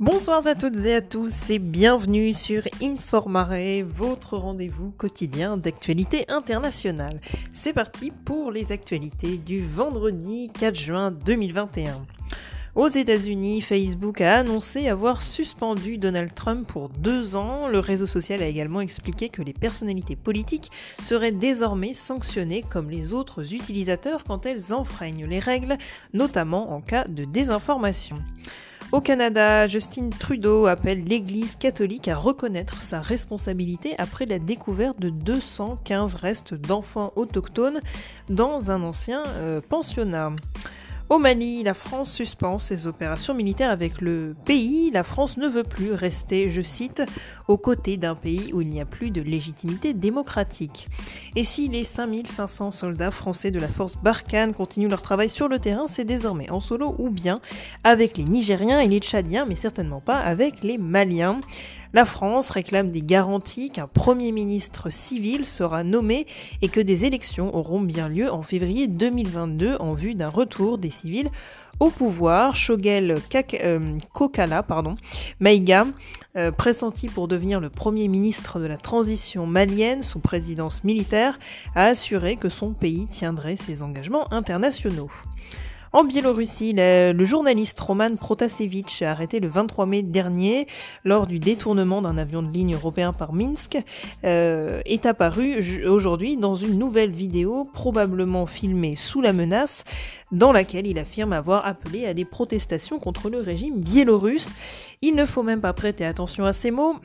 Bonsoir à toutes et à tous et bienvenue sur Informare, votre rendez-vous quotidien d'actualité internationale. C'est parti pour les actualités du vendredi 4 juin 2021. Aux États-Unis, Facebook a annoncé avoir suspendu Donald Trump pour deux ans. Le réseau social a également expliqué que les personnalités politiques seraient désormais sanctionnées comme les autres utilisateurs quand elles enfreignent les règles, notamment en cas de désinformation. Au Canada, Justin Trudeau appelle l'Église catholique à reconnaître sa responsabilité après la découverte de 215 restes d'enfants autochtones dans un ancien euh, pensionnat. Au Mali, la France suspend ses opérations militaires avec le pays. La France ne veut plus rester, je cite, aux côtés d'un pays où il n'y a plus de légitimité démocratique. Et si les 5500 soldats français de la force Barkhane continuent leur travail sur le terrain, c'est désormais en solo ou bien avec les Nigériens et les Tchadiens, mais certainement pas avec les Maliens. La France réclame des garanties qu'un Premier ministre civil sera nommé et que des élections auront bien lieu en février 2022 en vue d'un retour des civils au pouvoir. Shogel euh, Kokala, pardon, euh, pressenti pour devenir le Premier ministre de la transition malienne sous présidence militaire, a assuré que son pays tiendrait ses engagements internationaux. En Biélorussie, le, journaliste Roman Protasevich, arrêté le 23 mai dernier lors du détournement d'un avion de ligne européen par Minsk, euh, est apparu aujourd'hui dans une nouvelle vidéo probablement filmée sous la menace, dans laquelle il affirme avoir appelé à des protestations contre le régime biélorusse. Il ne faut même pas prêter attention à ces mots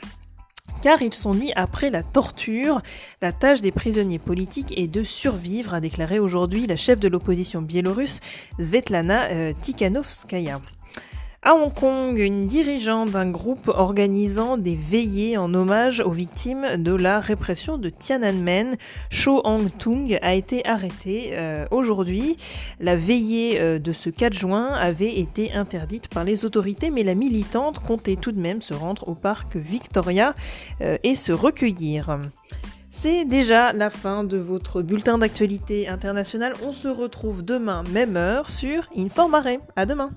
car ils sont nés après la torture. La tâche des prisonniers politiques est de survivre, a déclaré aujourd'hui la chef de l'opposition biélorusse Svetlana euh, Tikhanovskaya. À Hong Kong, une dirigeante d'un groupe organisant des veillées en hommage aux victimes de la répression de Tiananmen, Cho Hang-tung, a été arrêtée euh, aujourd'hui. La veillée euh, de ce 4 juin avait été interdite par les autorités, mais la militante comptait tout de même se rendre au parc Victoria euh, et se recueillir. C'est déjà la fin de votre bulletin d'actualité internationale. On se retrouve demain, même heure, sur Informare. À demain!